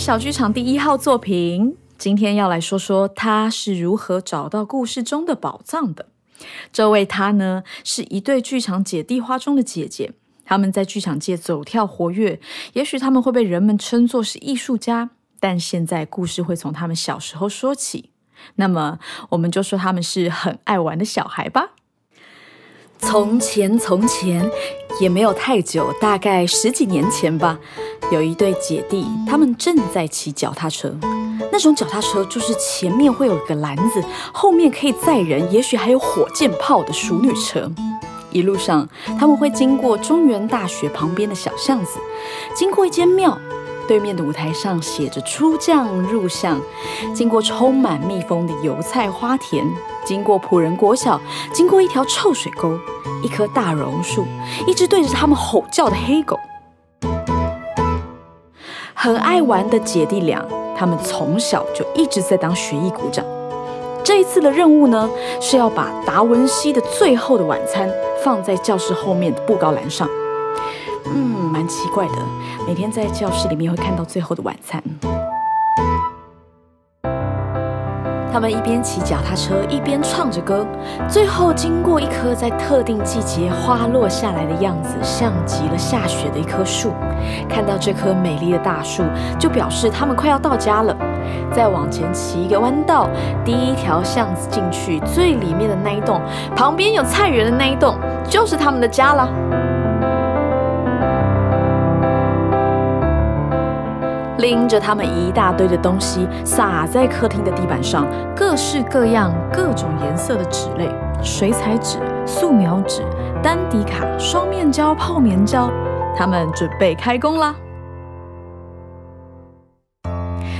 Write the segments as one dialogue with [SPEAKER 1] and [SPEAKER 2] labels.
[SPEAKER 1] 小剧场第一号作品，今天要来说说他是如何找到故事中的宝藏的。这位他呢，是一对剧场姐弟花中的姐姐，他们在剧场界走跳活跃，也许他们会被人们称作是艺术家，但现在故事会从他们小时候说起。那么，我们就说他们是很爱玩的小孩吧。从前，从前也没有太久，大概十几年前吧，有一对姐弟，他们正在骑脚踏车。那种脚踏车就是前面会有一个篮子，后面可以载人，也许还有火箭炮的淑女车。一路上，他们会经过中原大学旁边的小巷子，经过一间庙。对面的舞台上写着“出将入相”，经过充满蜜蜂的油菜花田，经过仆人国小，经过一条臭水沟，一棵大榕树，一只对着他们吼叫的黑狗。很爱玩的姐弟俩，他们从小就一直在当学艺鼓掌。这一次的任务呢，是要把达文西的《最后的晚餐》放在教室后面的布告栏上。嗯，蛮奇怪的。每天在教室里面会看到最后的晚餐。他们一边骑脚踏车，一边唱着歌。最后经过一棵在特定季节花落下来的样子，像极了下雪的一棵树。看到这棵美丽的大树，就表示他们快要到家了。再往前骑一个弯道，第一条巷子进去，最里面的那一栋，旁边有菜园的那一栋，就是他们的家了。拎着他们一大堆的东西，撒在客厅的地板上，各式各样、各种颜色的纸类，水彩纸、素描纸、丹迪卡、双面胶、泡棉胶，他们准备开工啦。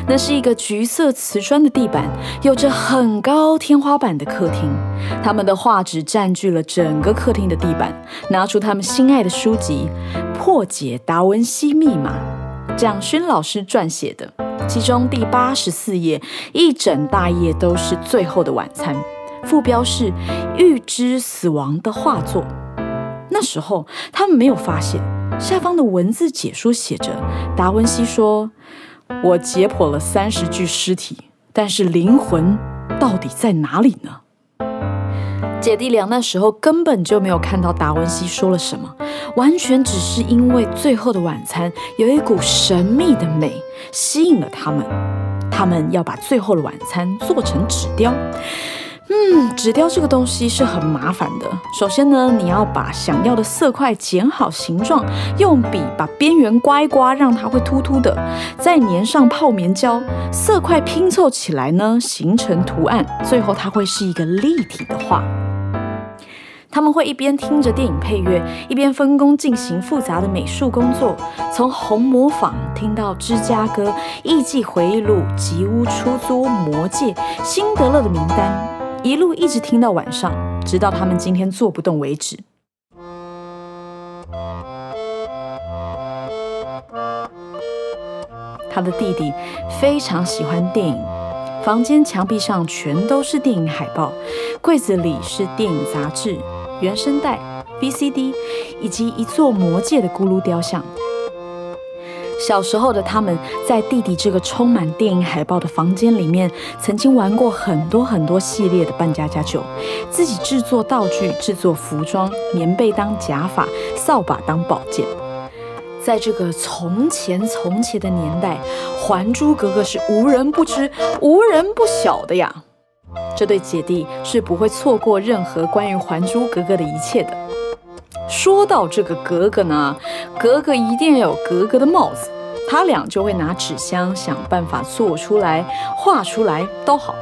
[SPEAKER 1] 那是一个橘色瓷砖的地板，有着很高天花板的客厅。他们的画纸占据了整个客厅的地板。拿出他们心爱的书籍，《破解达文西密码》。蒋勋老师撰写的，其中第八十四页一整大页都是《最后的晚餐》，副标是“预知死亡的画作”。那时候他们没有发现，下方的文字解说写着：“达文西说，我解剖了三十具尸体，但是灵魂到底在哪里呢？”姐弟俩那时候根本就没有看到达文西说了什么，完全只是因为《最后的晚餐》有一股神秘的美吸引了他们。他们要把《最后的晚餐》做成纸雕。嗯，纸雕这个东西是很麻烦的。首先呢，你要把想要的色块剪好形状，用笔把边缘刮一刮，让它会凸凸的，再粘上泡棉胶，色块拼凑起来呢，形成图案，最后它会是一个立体的画。他们会一边听着电影配乐，一边分工进行复杂的美术工作，从《红模仿》听到《芝加哥》《艺伎回忆录》《吉屋出租》《魔戒》《辛德勒的名单》，一路一直听到晚上，直到他们今天做不动为止。他的弟弟非常喜欢电影，房间墙壁上全都是电影海报，柜子里是电影杂志。原声带、VCD 以及一座魔界的咕噜雕像。小时候的他们，在弟弟这个充满电影海报的房间里面，曾经玩过很多很多系列的扮家家酒，自己制作道具、制作服装，棉被当假发，扫把当宝剑。在这个从前从前的年代，《还珠格格》是无人不知、无人不晓的呀。这对姐弟是不会错过任何关于《还珠格格》的一切的。说到这个格格呢，格格一定要有格格的帽子，他俩就会拿纸箱想办法做出来、画出来都好，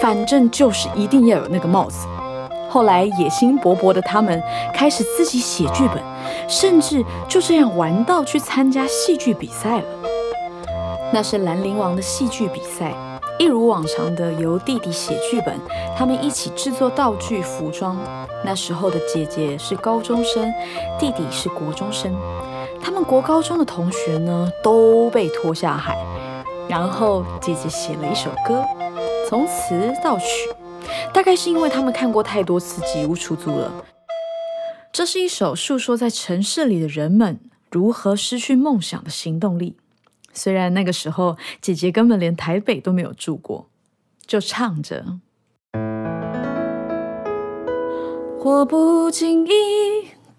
[SPEAKER 1] 反正就是一定要有那个帽子。后来野心勃勃的他们开始自己写剧本，甚至就这样玩到去参加戏剧比赛了。那是兰陵王的戏剧比赛。一如往常的由弟弟写剧本，他们一起制作道具、服装。那时候的姐姐是高中生，弟弟是国中生。他们国高中的同学呢都被拖下海，然后姐姐写了一首歌，从词到曲，大概是因为他们看过太多次《吉屋出租》了。这是一首诉说在城市里的人们如何失去梦想的行动力。虽然那个时候姐姐根本连台北都没有住过，就唱着。我不经意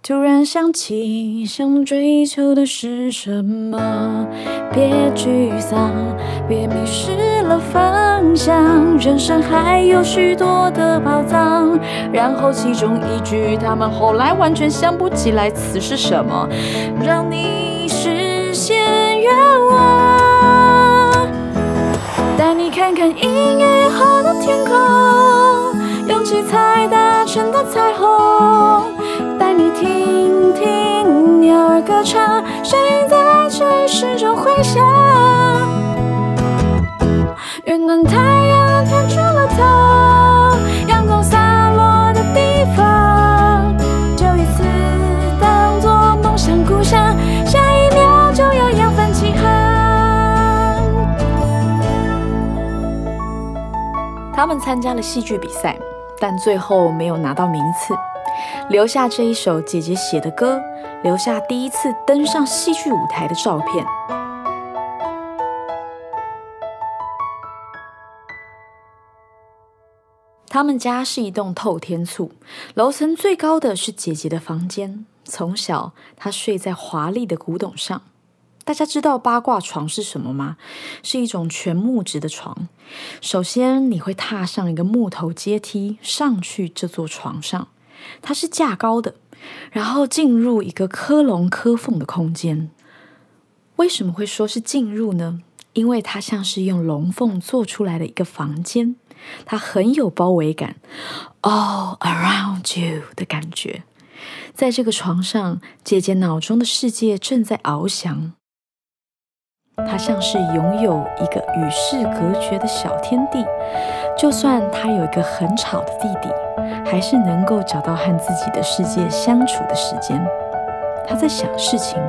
[SPEAKER 1] 突然想起，想追求的是什么？别沮丧，别迷失了方向，人生还有许多的宝藏。然后其中一句，他们后来完全想不起来词是什么，让你实现愿望，带你看看音乐后的天空。用七彩搭成的彩虹，带你听听鸟儿歌唱，声音在城市中回响。他们参加了戏剧比赛。但最后没有拿到名次，留下这一首姐姐写的歌，留下第一次登上戏剧舞台的照片。他们家是一栋透天厝，楼层最高的是姐姐的房间。从小，她睡在华丽的古董上。大家知道八卦床是什么吗？是一种全木质的床。首先，你会踏上一个木头阶梯上去这座床上，它是架高的，然后进入一个科龙科凤的空间。为什么会说是进入呢？因为它像是用龙凤做出来的一个房间，它很有包围感，all around you 的感觉。在这个床上，姐姐脑中的世界正在翱翔。他像是拥有一个与世隔绝的小天地，就算他有一个很吵的弟弟，还是能够找到和自己的世界相处的时间。他在想事情，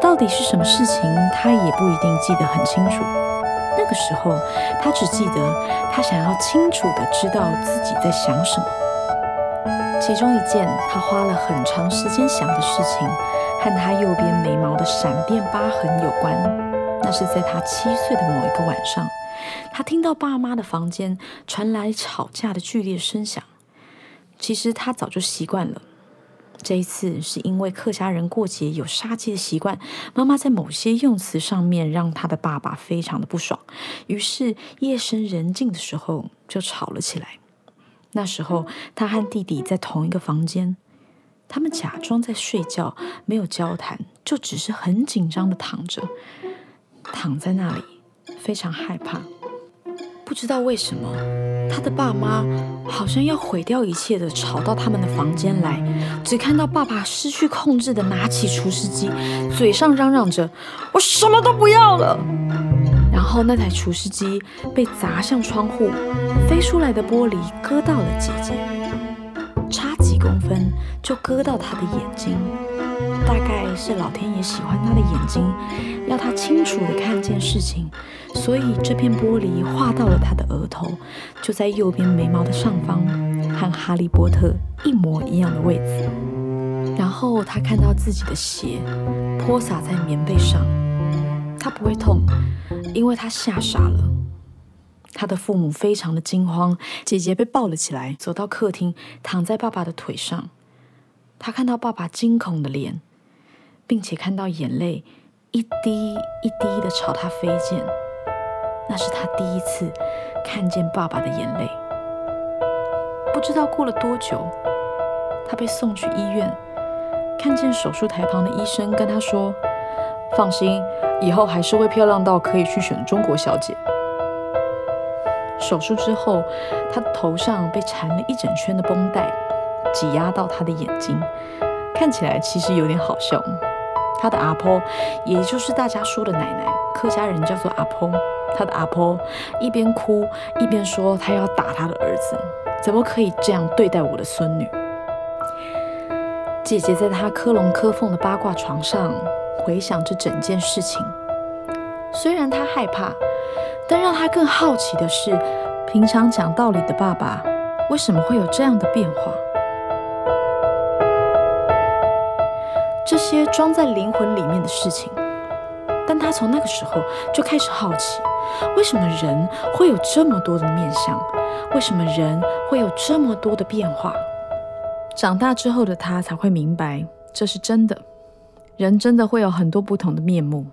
[SPEAKER 1] 到底是什么事情，他也不一定记得很清楚。那个时候，他只记得他想要清楚的知道自己在想什么。其中一件他花了很长时间想的事情，和他右边眉毛的闪电疤痕有关。那是在他七岁的某一个晚上，他听到爸妈的房间传来吵架的剧烈声响。其实他早就习惯了，这一次是因为客家人过节有杀鸡的习惯，妈妈在某些用词上面让他的爸爸非常的不爽，于是夜深人静的时候就吵了起来。那时候他和弟弟在同一个房间，他们假装在睡觉，没有交谈，就只是很紧张的躺着。躺在那里，非常害怕。不知道为什么，他的爸妈好像要毁掉一切的吵到他们的房间来。只看到爸爸失去控制的拿起除湿机，嘴上嚷嚷着：“我什么都不要了。”然后那台除湿机被砸向窗户，飞出来的玻璃割到了姐姐，差几公分就割到她的眼睛。大概是老天爷喜欢他的眼睛，要他清楚的看见事情，所以这片玻璃划到了他的额头，就在右边眉毛的上方，和哈利波特一模一样的位置。然后他看到自己的血泼洒在棉被上，他不会痛，因为他吓傻了。他的父母非常的惊慌，姐姐被抱了起来，走到客厅，躺在爸爸的腿上。他看到爸爸惊恐的脸，并且看到眼泪一滴一滴的朝他飞溅。那是他第一次看见爸爸的眼泪。不知道过了多久，他被送去医院，看见手术台旁的医生跟他说：“放心，以后还是会漂亮到可以去选中国小姐。”手术之后，他的头上被缠了一整圈的绷带。挤压到他的眼睛，看起来其实有点好笑。他的阿婆，也就是大家说的奶奶，客家人叫做阿婆。他的阿婆一边哭一边说：“他要打他的儿子，怎么可以这样对待我的孙女？”姐姐在她科龙科凤的八卦床上回想着整件事情。虽然她害怕，但让她更好奇的是，平常讲道理的爸爸为什么会有这样的变化？这些装在灵魂里面的事情，但他从那个时候就开始好奇，为什么人会有这么多的面相？为什么人会有这么多的变化？长大之后的他才会明白，这是真的，人真的会有很多不同的面目。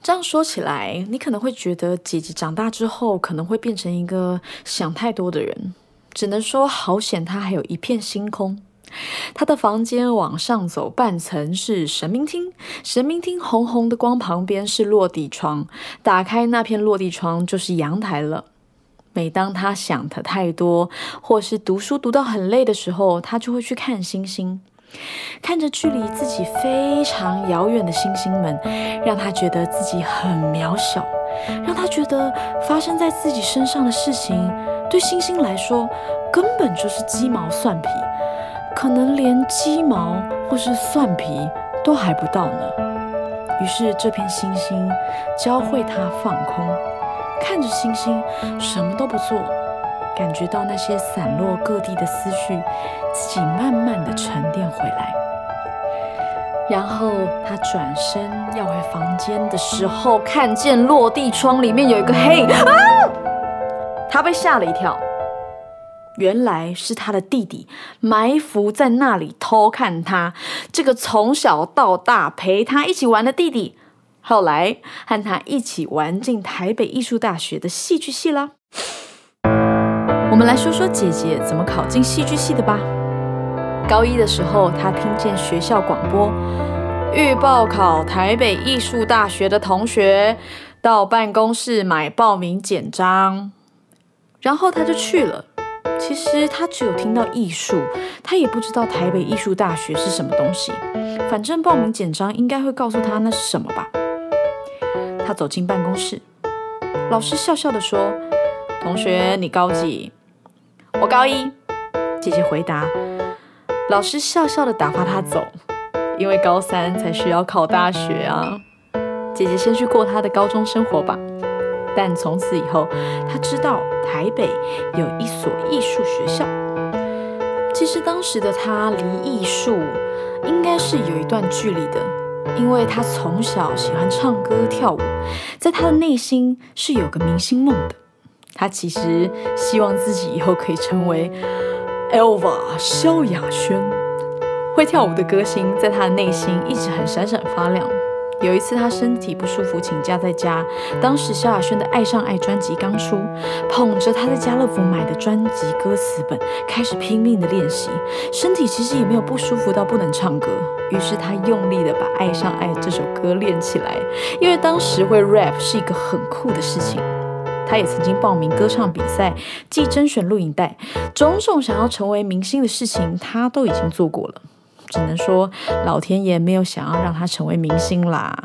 [SPEAKER 1] 这样说起来，你可能会觉得姐姐长大之后可能会变成一个想太多的人。只能说好险，她还有一片星空。他的房间往上走半层是神明厅，神明厅红红的光旁边是落地窗，打开那片落地窗就是阳台了。每当他想的太多，或是读书读到很累的时候，他就会去看星星。看着距离自己非常遥远的星星们，让他觉得自己很渺小，让他觉得发生在自己身上的事情，对星星来说根本就是鸡毛蒜皮，可能连鸡毛或是蒜皮都还不到呢。于是这片星星教会他放空，看着星星，什么都不做。感觉到那些散落各地的思绪，自己慢慢的沉淀回来。然后他转身要回房间的时候，看见落地窗里面有一个黑啊！他被吓了一跳，原来是他的弟弟埋伏在那里偷看他。这个从小到大陪他一起玩的弟弟，后来和他一起玩进台北艺术大学的戏剧系啦。我们来说说姐姐怎么考进戏剧系的吧。高一的时候，她听见学校广播，预报考台北艺术大学的同学到办公室买报名简章，然后她就去了。其实他只有听到艺术，他也不知道台北艺术大学是什么东西。反正报名简章应该会告诉他那是什么吧。他走进办公室，老师笑笑的说：“同学，你高几？”我高一，姐姐回答。老师笑笑的打发他走，因为高三才需要考大学啊。姐姐先去过她的高中生活吧。但从此以后，他知道台北有一所艺术学校。其实当时的他离艺术应该是有一段距离的，因为他从小喜欢唱歌跳舞，在他的内心是有个明星梦的。他其实希望自己以后可以成为 Elva 萧亚轩，会跳舞的歌星，在他的内心一直很闪闪发亮。有一次他身体不舒服，请假在家。当时萧亚轩的《爱上爱》专辑刚出，捧着他在家乐福买的专辑歌词本，开始拼命的练习。身体其实也没有不舒服到不能唱歌，于是他用力的把《爱上爱》这首歌练起来，因为当时会 rap 是一个很酷的事情。他也曾经报名歌唱比赛，既甄选录影带，种种想要成为明星的事情，他都已经做过了。只能说，老天爷没有想要让他成为明星啦。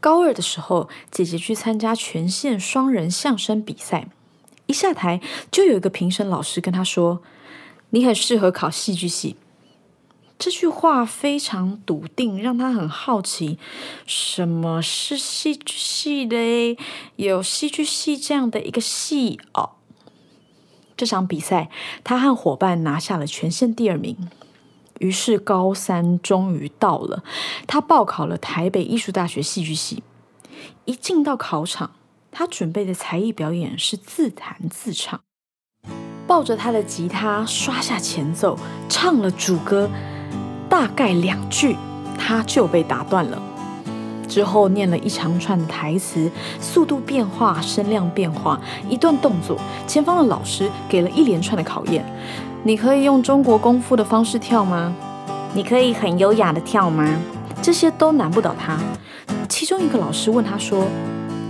[SPEAKER 1] 高二的时候，姐姐去参加全县双人相声比赛，一下台就有一个评审老师跟他说：“你很适合考戏剧系。”这句话非常笃定，让他很好奇，什么是戏剧系嘞？有戏剧系这样的一个系哦。这场比赛，他和伙伴拿下了全县第二名。于是高三终于到了，他报考了台北艺术大学戏剧系。一进到考场，他准备的才艺表演是自弹自唱，抱着他的吉他刷下前奏，唱了主歌。大概两句，他就被打断了。之后念了一长串的台词，速度变化，声量变化，一段动作，前方的老师给了一连串的考验。你可以用中国功夫的方式跳吗？你可以很优雅的跳吗？这些都难不倒他。其中一个老师问他说：“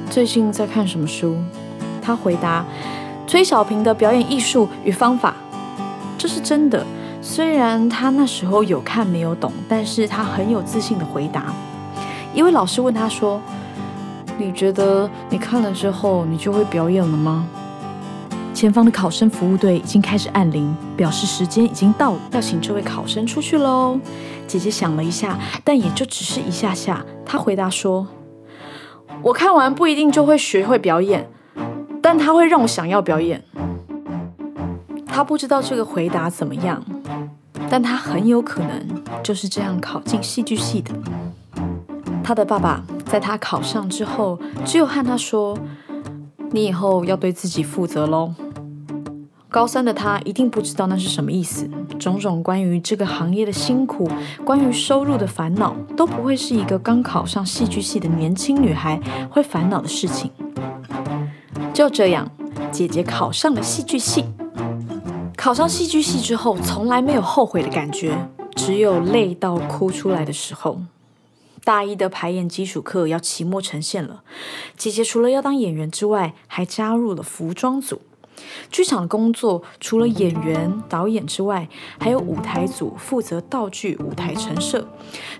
[SPEAKER 1] 最近在看什么书？”他回答：“崔小平的表演艺术与方法。”这是真的。虽然他那时候有看没有懂，但是他很有自信的回答。一位老师问他说：“你觉得你看了之后，你就会表演了吗？”前方的考生服务队已经开始按铃，表示时间已经到，要请这位考生出去喽。姐姐想了一下，但也就只是一下下。她回答说：“我看完不一定就会学会表演，但他会让我想要表演。”他不知道这个回答怎么样。但他很有可能就是这样考进戏剧系的。他的爸爸在他考上之后，只有和他说：“你以后要对自己负责喽。”高三的他一定不知道那是什么意思，种种关于这个行业的辛苦，关于收入的烦恼，都不会是一个刚考上戏剧系的年轻女孩会烦恼的事情。就这样，姐姐考上了戏剧系。考上戏剧系之后，从来没有后悔的感觉，只有累到哭出来的时候。大一的排演基础课要期末呈现了，姐姐除了要当演员之外，还加入了服装组。剧场的工作除了演员、导演之外，还有舞台组负责道具、舞台陈设；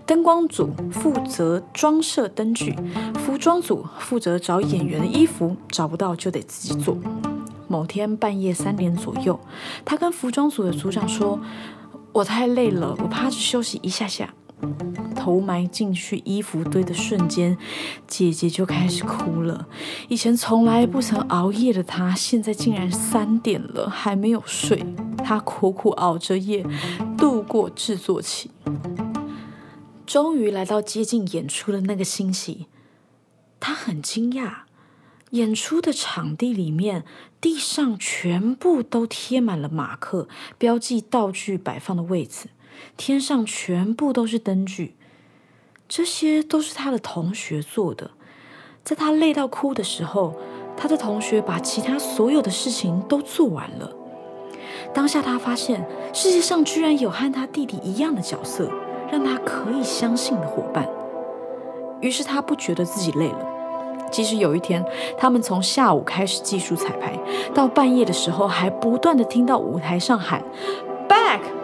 [SPEAKER 1] 灯光组负责装设灯具；服装组负责找演员的衣服，找不到就得自己做。某天半夜三点左右，他跟服装组的组长说：“我太累了，我趴着休息一下下。”头埋进去衣服堆的瞬间，姐姐就开始哭了。以前从来不曾熬夜的她，现在竟然三点了还没有睡。她苦苦熬着夜，度过制作期。终于来到接近演出的那个星期，她很惊讶，演出的场地里面地上全部都贴满了马克，标记道具摆放的位置。天上全部都是灯具，这些都是他的同学做的。在他累到哭的时候，他的同学把其他所有的事情都做完了。当下他发现世界上居然有和他弟弟一样的角色，让他可以相信的伙伴。于是他不觉得自己累了。即使有一天，他们从下午开始技术彩排，到半夜的时候，还不断的听到舞台上喊 “back”。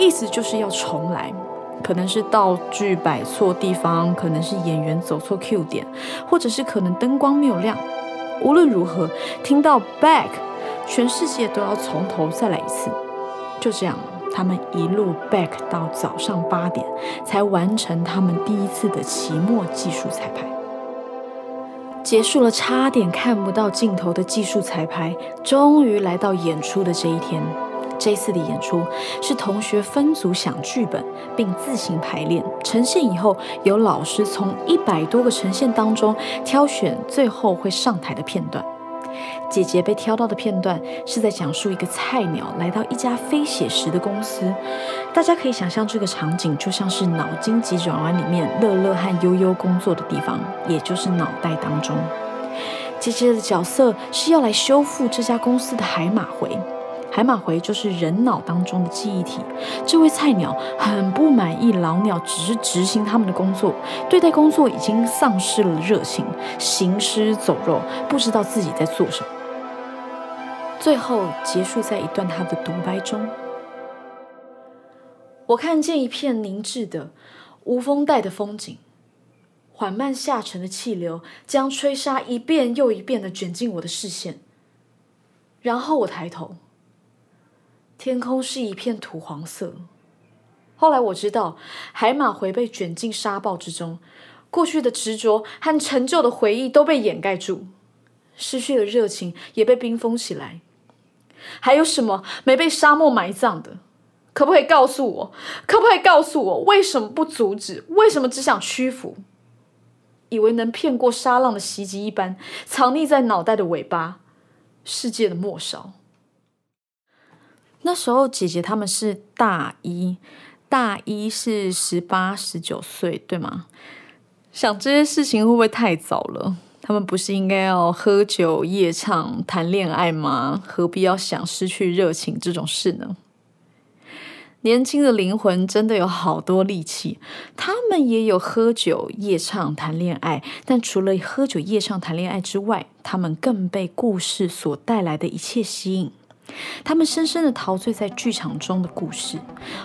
[SPEAKER 1] 意思就是要重来，可能是道具摆错地方，可能是演员走错 Q 点，或者是可能灯光没有亮。无论如何，听到 back，全世界都要从头再来一次。就这样，他们一路 back 到早上八点，才完成他们第一次的期末技术彩排。结束了差点看不到镜头的技术彩排，终于来到演出的这一天。这次的演出是同学分组想剧本，并自行排练呈现以后，由老师从一百多个呈现当中挑选最后会上台的片段。姐姐被挑到的片段是在讲述一个菜鸟来到一家非写实的公司，大家可以想象这个场景就像是《脑筋急转弯》里面乐乐和悠悠工作的地方，也就是脑袋当中。姐姐的角色是要来修复这家公司的海马回。海马回就是人脑当中的记忆体。这位菜鸟很不满意老鸟只是执行他们的工作，对待工作已经丧失了热情，行尸走肉，不知道自己在做什么。最后结束在一段他的独白中：“我看见一片凝滞的无风带的风景，缓慢下沉的气流将吹沙一遍又一遍的卷进我的视线。然后我抬头。”天空是一片土黄色。后来我知道，海马回被卷进沙暴之中，过去的执着和陈旧的回忆都被掩盖住，失去的热情也被冰封起来。还有什么没被沙漠埋葬的？可不可以告诉我？可不可以告诉我，为什么不阻止？为什么只想屈服？以为能骗过沙浪的袭击一般，藏匿在脑袋的尾巴，世界的末梢。那时候姐姐他们是大一，大一是十八十九岁，对吗？想这些事情会不会太早了？他们不是应该要喝酒、夜唱、谈恋爱吗？何必要想失去热情这种事呢？年轻的灵魂真的有好多力气，他们也有喝酒、夜唱、谈恋爱，但除了喝酒、夜唱、谈恋爱之外，他们更被故事所带来的一切吸引。他们深深的陶醉在剧场中的故事，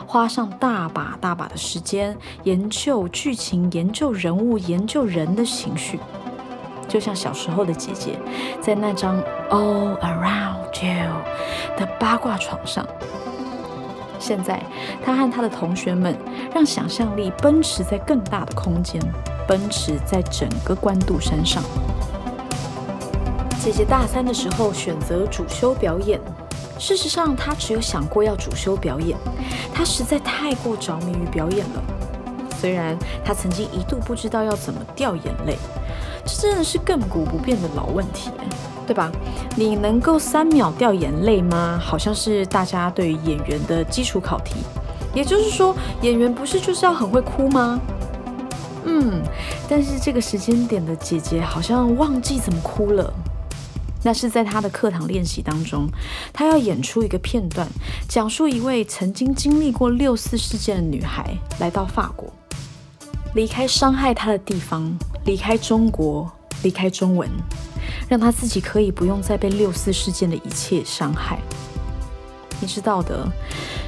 [SPEAKER 1] 花上大把大把的时间研究剧情、研究人物、研究人的情绪，就像小时候的姐姐在那张 All Around You 的八卦床上。现在，她和她的同学们让想象力奔驰在更大的空间，奔驰在整个关渡山上。姐姐大三的时候选择主修表演。事实上，他只有想过要主修表演，他实在太过着迷于表演了。虽然他曾经一度不知道要怎么掉眼泪，这真的是亘古不变的老问题，对吧？你能够三秒掉眼泪吗？好像是大家对于演员的基础考题。也就是说，演员不是就是要很会哭吗？嗯，但是这个时间点的姐姐好像忘记怎么哭了。那是在他的课堂练习当中，他要演出一个片段，讲述一位曾经经历过六四事件的女孩来到法国，离开伤害她的地方，离开中国，离开中文，让她自己可以不用再被六四事件的一切伤害。你知道的，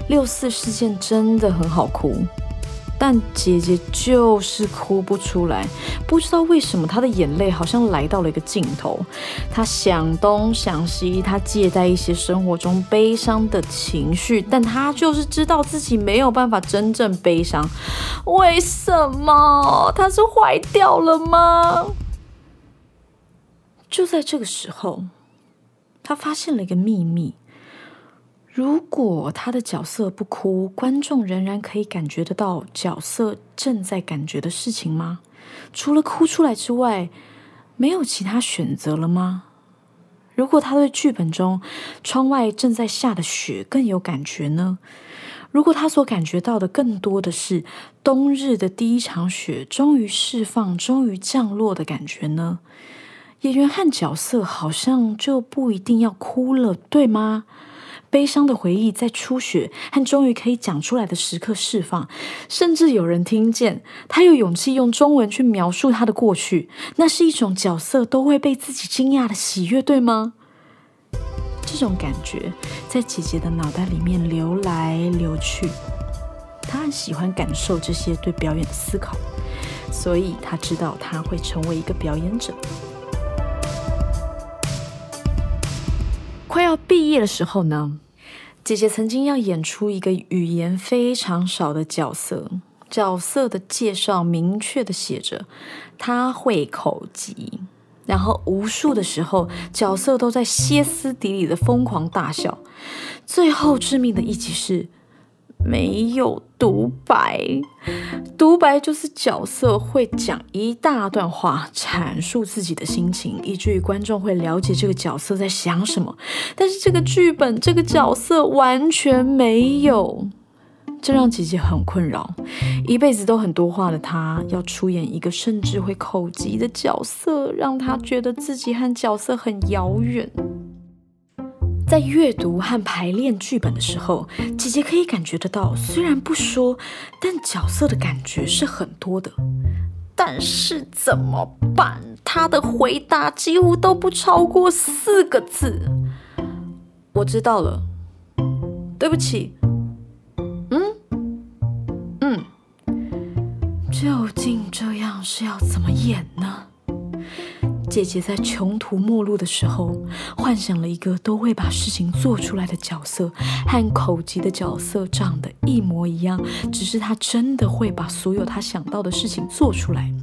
[SPEAKER 1] 六四事件真的很好哭。但姐姐就是哭不出来，不知道为什么她的眼泪好像来到了一个尽头。她想东想西，她借贷一些生活中悲伤的情绪，但她就是知道自己没有办法真正悲伤。为什么？她是坏掉了吗？就在这个时候，她发现了一个秘密。如果他的角色不哭，观众仍然可以感觉得到角色正在感觉的事情吗？除了哭出来之外，没有其他选择了吗？如果他对剧本中窗外正在下的雪更有感觉呢？如果他所感觉到的更多的是冬日的第一场雪终于释放、终于降落的感觉呢？演员和角色好像就不一定要哭了，对吗？悲伤的回忆在初雪和终于可以讲出来的时刻释放，甚至有人听见他有勇气用中文去描述他的过去，那是一种角色都会被自己惊讶的喜悦，对吗？这种感觉在姐姐的脑袋里面流来流去，她很喜欢感受这些对表演的思考，所以她知道她会成为一个表演者。快要毕业的时候呢，姐姐曾经要演出一个语言非常少的角色，角色的介绍明确的写着他会口疾，然后无数的时候角色都在歇斯底里的疯狂大笑，最后致命的一集是。没有独白，独白就是角色会讲一大段话，阐述自己的心情，以至于观众会了解这个角色在想什么。但是这个剧本，这个角色完全没有，这让姐姐很困扰。一辈子都很多话的她，要出演一个甚至会口疾的角色，让她觉得自己和角色很遥远。在阅读和排练剧本的时候，姐姐可以感觉得到，虽然不说，但角色的感觉是很多的。但是怎么办？她的回答几乎都不超过四个字。我知道了，对不起。嗯嗯，究竟这样是要怎么演呢？姐姐在穷途末路的时候，幻想了一个都会把事情做出来的角色，和口疾的角色长得一模一样，只是他真的会把所有他想到的事情做出来。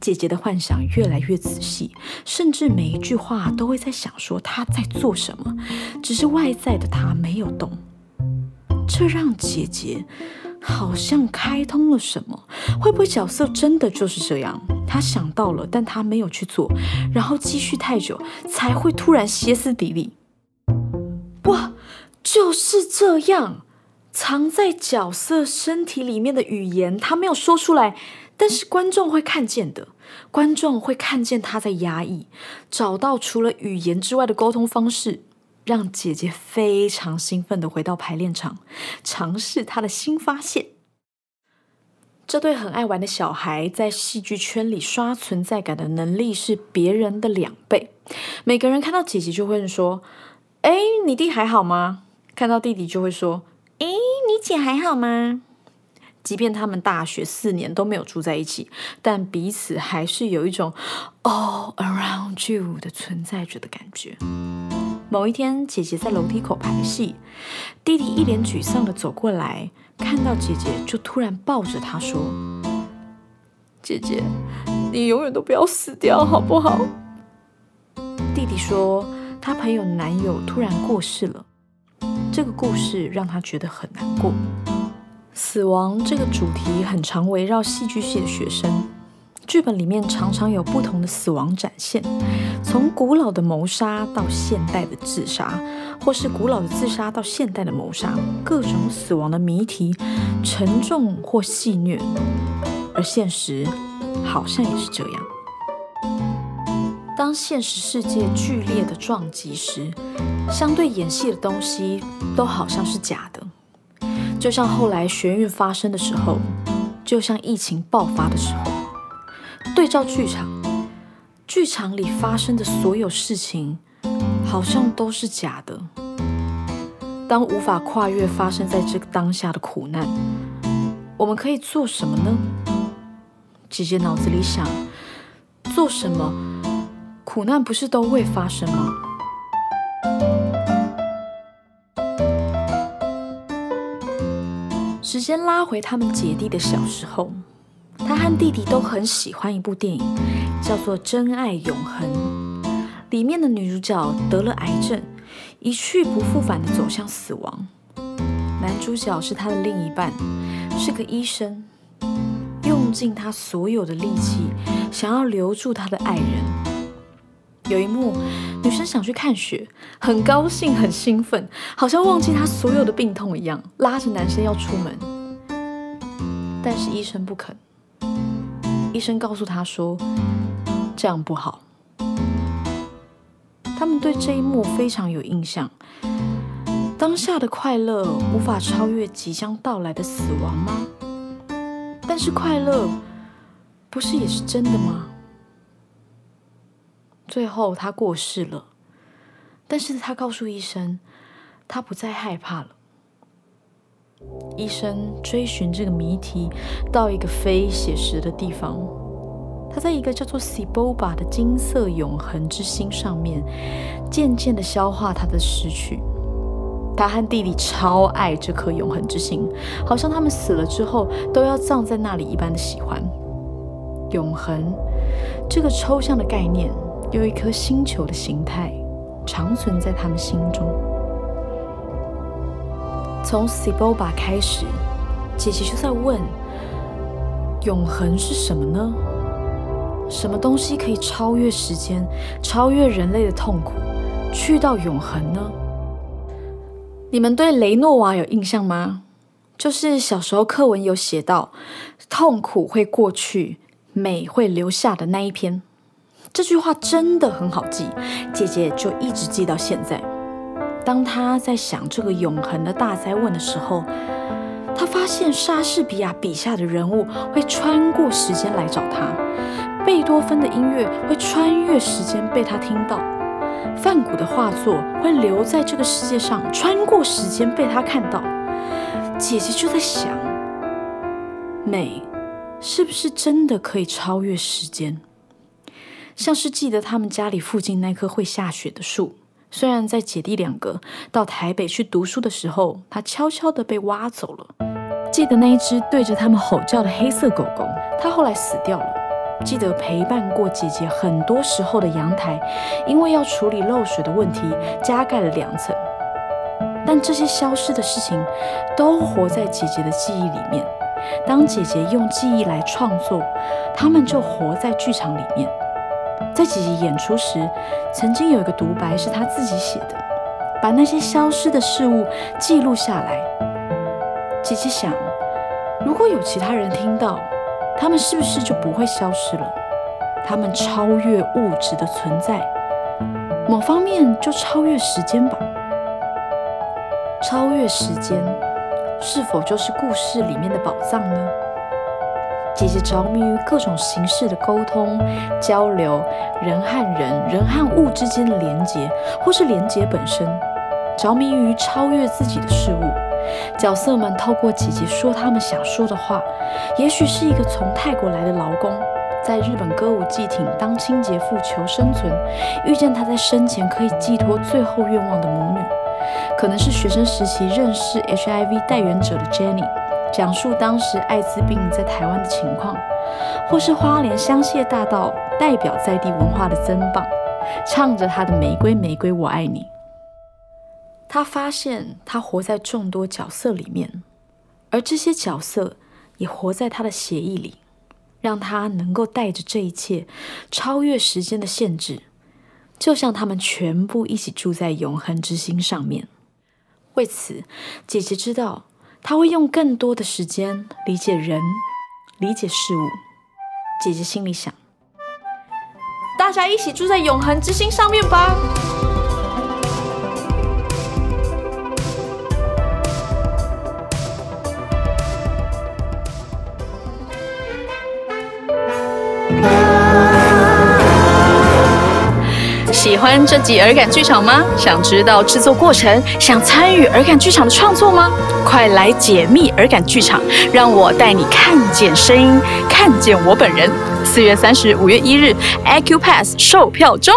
[SPEAKER 1] 姐姐的幻想越来越仔细，甚至每一句话都会在想说她在做什么，只是外在的她没有动。这让姐姐。好像开通了什么？会不会角色真的就是这样？他想到了，但他没有去做，然后继续太久，才会突然歇斯底里。哇，就是这样，藏在角色身体里面的语言，他没有说出来，但是观众会看见的。观众会看见他在压抑，找到除了语言之外的沟通方式。让姐姐非常兴奋的回到排练场，尝试她的新发现。这对很爱玩的小孩在戏剧圈里刷存在感的能力是别人的两倍。每个人看到姐姐就会说：“哎，你弟还好吗？”看到弟弟就会说：“哎，你姐还好吗？”即便他们大学四年都没有住在一起，但彼此还是有一种 “all around you” 的存在着的感觉。某一天，姐姐在楼梯口排戏，弟弟一脸沮丧的走过来，看到姐姐就突然抱着她说：“姐姐，你永远都不要死掉，好不好？”弟弟说，他朋友男友突然过世了，这个故事让他觉得很难过，死亡这个主题很常围绕戏剧系的学生，剧本里面常常有不同的死亡展现，从古老的谋杀到现代的自杀，或是古老的自杀到现代的谋杀，各种死亡的谜题，沉重或戏谑，而现实好像也是这样。当现实世界剧烈的撞击时，相对演戏的东西都好像是假的。就像后来学运发生的时候，就像疫情爆发的时候，对照剧场，剧场里发生的所有事情，好像都是假的。当无法跨越发生在这个当下的苦难，我们可以做什么呢？姐姐脑子里想，做什么？苦难不是都会发生吗？时间拉回他们姐弟的小时候，他和弟弟都很喜欢一部电影，叫做《真爱永恒》。里面的女主角得了癌症，一去不复返的走向死亡。男主角是他的另一半，是个医生，用尽他所有的力气，想要留住他的爱人。有一幕，女生想去看雪，很高兴，很兴奋，好像忘记她所有的病痛一样，拉着男生要出门。但是医生不肯，医生告诉他说：“这样不好。”他们对这一幕非常有印象。当下的快乐无法超越即将到来的死亡吗？但是快乐不是也是真的吗？最后，他过世了，但是他告诉医生，他不再害怕了。医生追寻这个谜题到一个非写实的地方，他在一个叫做 Siboba 的金色永恒之星上面，渐渐的消化他的失去。他和弟弟超爱这颗永恒之星，好像他们死了之后都要葬在那里一般的喜欢。永恒这个抽象的概念。有一颗星球的形态长存在他们心中。从 Siboba 开始，姐姐就在问：永恒是什么呢？什么东西可以超越时间，超越人类的痛苦，去到永恒呢？你们对雷诺瓦有印象吗？就是小时候课文有写到，痛苦会过去，美会留下的那一篇。这句话真的很好记，姐姐就一直记到现在。当他在想这个永恒的大灾问的时候，他发现莎士比亚笔下的人物会穿过时间来找他，贝多芬的音乐会穿越时间被他听到，梵谷的画作会留在这个世界上，穿过时间被他看到。姐姐就在想，美是不是真的可以超越时间？像是记得他们家里附近那棵会下雪的树，虽然在姐弟两个到台北去读书的时候，它悄悄地被挖走了。记得那一只对着他们吼叫的黑色狗狗，它后来死掉了。记得陪伴过姐姐很多时候的阳台，因为要处理漏水的问题，加盖了两层。但这些消失的事情，都活在姐姐的记忆里面。当姐姐用记忆来创作，他们就活在剧场里面。在姐姐演出时，曾经有一个独白是她自己写的，把那些消失的事物记录下来。姐姐想，如果有其他人听到，他们是不是就不会消失了？他们超越物质的存在，某方面就超越时间吧。超越时间，是否就是故事里面的宝藏呢？姐姐着迷于各种形式的沟通交流，人和人、人和物之间的连结，或是连结本身。着迷于超越自己的事物。角色们透过姐姐说他们想说的话，也许是一个从泰国来的劳工，在日本歌舞伎町当清洁妇求生存，遇见他在生前可以寄托最后愿望的母女；可能是学生时期认识 HIV 代言者的 Jenny。讲述当时艾滋病在台湾的情况，或是花莲香榭大道代表在地文化的增棒，唱着他的玫瑰玫瑰我爱你。他发现他活在众多角色里面，而这些角色也活在他的血液里，让他能够带着这一切超越时间的限制，就像他们全部一起住在永恒之星上面。为此，姐姐知道他会用更多的时间理解人，理解事物。姐姐心里想。大家一起住在永恒之星上面吧。喜欢这集耳感剧场吗？想知道制作过程？想参与耳感剧场的创作吗？快来解密耳感剧场，让我带你看见声音，看见我本人。四月三十五月一日，Acupass 售票中。